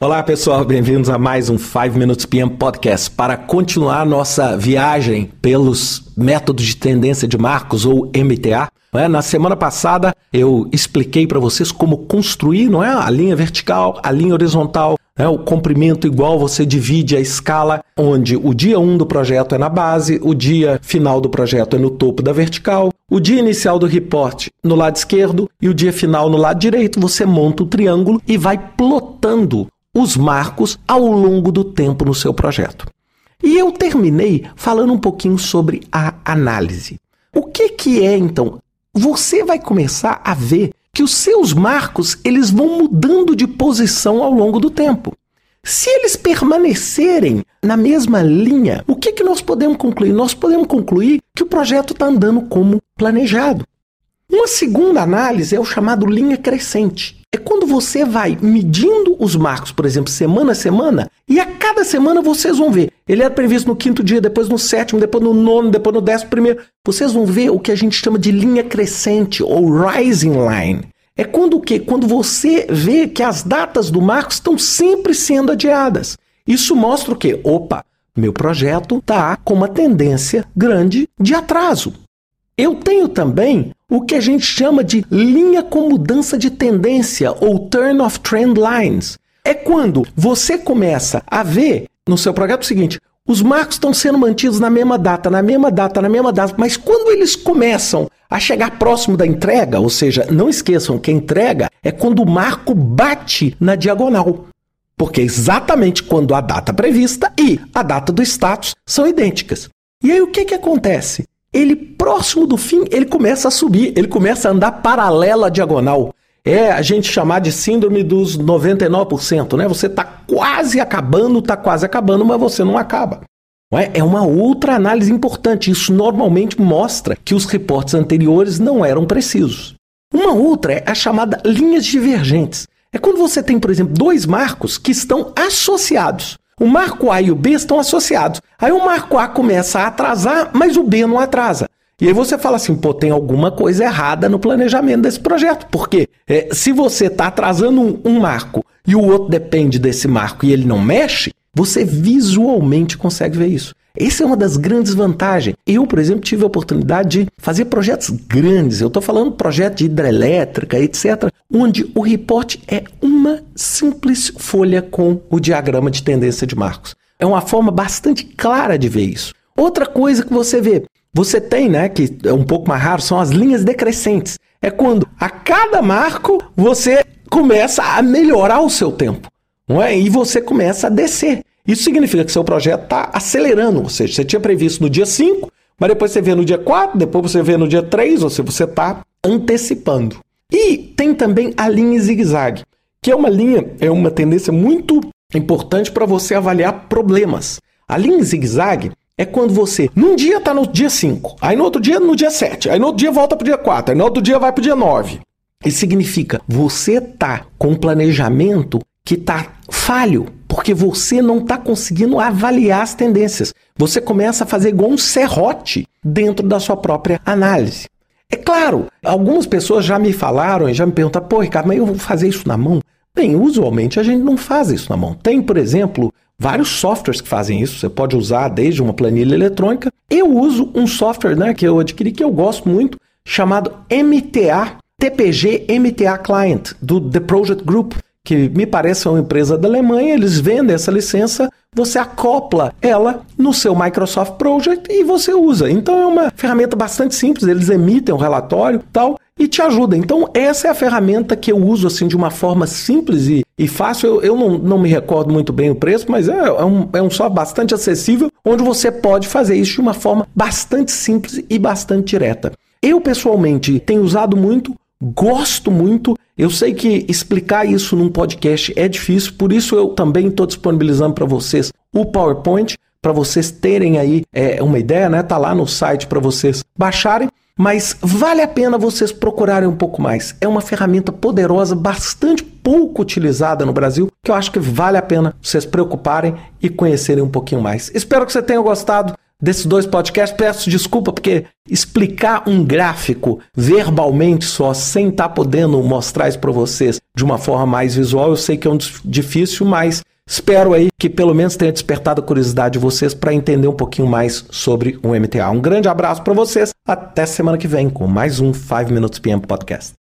Olá pessoal, bem-vindos a mais um 5 Minutes PM Podcast para continuar nossa viagem pelos métodos de tendência de marcos ou MTA. É? Na semana passada eu expliquei para vocês como construir não é? a linha vertical, a linha horizontal, é, o comprimento igual você divide a escala, onde o dia 1 do projeto é na base, o dia final do projeto é no topo da vertical, o dia inicial do report no lado esquerdo e o dia final no lado direito. Você monta o triângulo e vai plotando os marcos ao longo do tempo no seu projeto. E eu terminei falando um pouquinho sobre a análise. O que, que é então? Você vai começar a ver que os seus marcos eles vão mudando de posição ao longo do tempo. Se eles permanecerem na mesma linha, o que, que nós podemos concluir? Nós podemos concluir que o projeto está andando como planejado. Uma segunda análise é o chamado linha crescente. Você vai medindo os marcos, por exemplo, semana a semana, e a cada semana vocês vão ver. Ele era previsto no quinto dia, depois no sétimo, depois no nono, depois no décimo primeiro. Vocês vão ver o que a gente chama de linha crescente ou rising line. É quando o quê? Quando você vê que as datas do marco estão sempre sendo adiadas. Isso mostra o quê? Opa, meu projeto está com uma tendência grande de atraso. Eu tenho também o que a gente chama de linha com mudança de tendência ou turn of trend lines. É quando você começa a ver no seu projeto o seguinte: os marcos estão sendo mantidos na mesma data, na mesma data, na mesma data, mas quando eles começam a chegar próximo da entrega, ou seja, não esqueçam que a entrega é quando o marco bate na diagonal. Porque é exatamente quando a data prevista e a data do status são idênticas. E aí o que, que acontece? Ele próximo do fim, ele começa a subir, ele começa a andar paralela diagonal. É a gente chamar de síndrome dos 99%, né? Você está quase acabando, está quase acabando, mas você não acaba. Não é? é uma outra análise importante. Isso normalmente mostra que os reportes anteriores não eram precisos. Uma outra é a chamada linhas divergentes. É quando você tem, por exemplo, dois marcos que estão associados. O marco A e o B estão associados. Aí o marco A começa a atrasar, mas o B não atrasa. E aí você fala assim, pô, tem alguma coisa errada no planejamento desse projeto. Porque é, se você está atrasando um, um marco e o outro depende desse marco e ele não mexe, você visualmente consegue ver isso. Essa é uma das grandes vantagens. Eu, por exemplo, tive a oportunidade de fazer projetos grandes. Eu estou falando projeto de hidrelétrica, etc., onde o reporte é uma simples folha com o diagrama de tendência de marcos. É uma forma bastante clara de ver isso. Outra coisa que você vê, você tem, né, que é um pouco mais raro, são as linhas decrescentes. É quando a cada marco você começa a melhorar o seu tempo, não é? E você começa a descer. Isso significa que seu projeto está acelerando, ou seja, você tinha previsto no dia 5, mas depois você vê no dia 4, depois você vê no dia 3, ou seja, você está antecipando. E tem também a linha zigue-zague, que é uma linha, é uma tendência muito importante para você avaliar problemas. A linha zigue-zague é quando você, num dia está no dia 5, aí no outro dia no dia 7, aí no outro dia volta para o dia 4, aí no outro dia vai para o dia 9. Isso significa você tá com um planejamento que está falho, porque você não está conseguindo avaliar as tendências. Você começa a fazer igual um serrote dentro da sua própria análise. É claro, algumas pessoas já me falaram e já me perguntaram, pô, Ricardo, mas eu vou fazer isso na mão? Bem, usualmente a gente não faz isso na mão. Tem, por exemplo, vários softwares que fazem isso. Você pode usar desde uma planilha eletrônica. Eu uso um software né, que eu adquiri que eu gosto muito, chamado MTA, TPG MTA Client, do The Project Group que me parece uma empresa da Alemanha, eles vendem essa licença, você acopla ela no seu Microsoft Project e você usa. Então é uma ferramenta bastante simples, eles emitem um relatório tal e te ajuda. Então essa é a ferramenta que eu uso assim de uma forma simples e, e fácil. Eu, eu não, não me recordo muito bem o preço, mas é, é, um, é um software bastante acessível, onde você pode fazer isso de uma forma bastante simples e bastante direta. Eu pessoalmente tenho usado muito, gosto muito eu sei que explicar isso num podcast é difícil, por isso eu também estou disponibilizando para vocês o PowerPoint, para vocês terem aí é, uma ideia, né? Tá lá no site para vocês baixarem. Mas vale a pena vocês procurarem um pouco mais. É uma ferramenta poderosa, bastante pouco utilizada no Brasil, que eu acho que vale a pena vocês preocuparem e conhecerem um pouquinho mais. Espero que você tenha gostado desses dois podcasts. Peço desculpa porque explicar um gráfico verbalmente só, sem estar tá podendo mostrar isso para vocês de uma forma mais visual, eu sei que é um difícil, mas Espero aí que pelo menos tenha despertado a curiosidade de vocês para entender um pouquinho mais sobre o MTA. Um grande abraço para vocês. Até semana que vem com mais um 5 Minutes PM Podcast.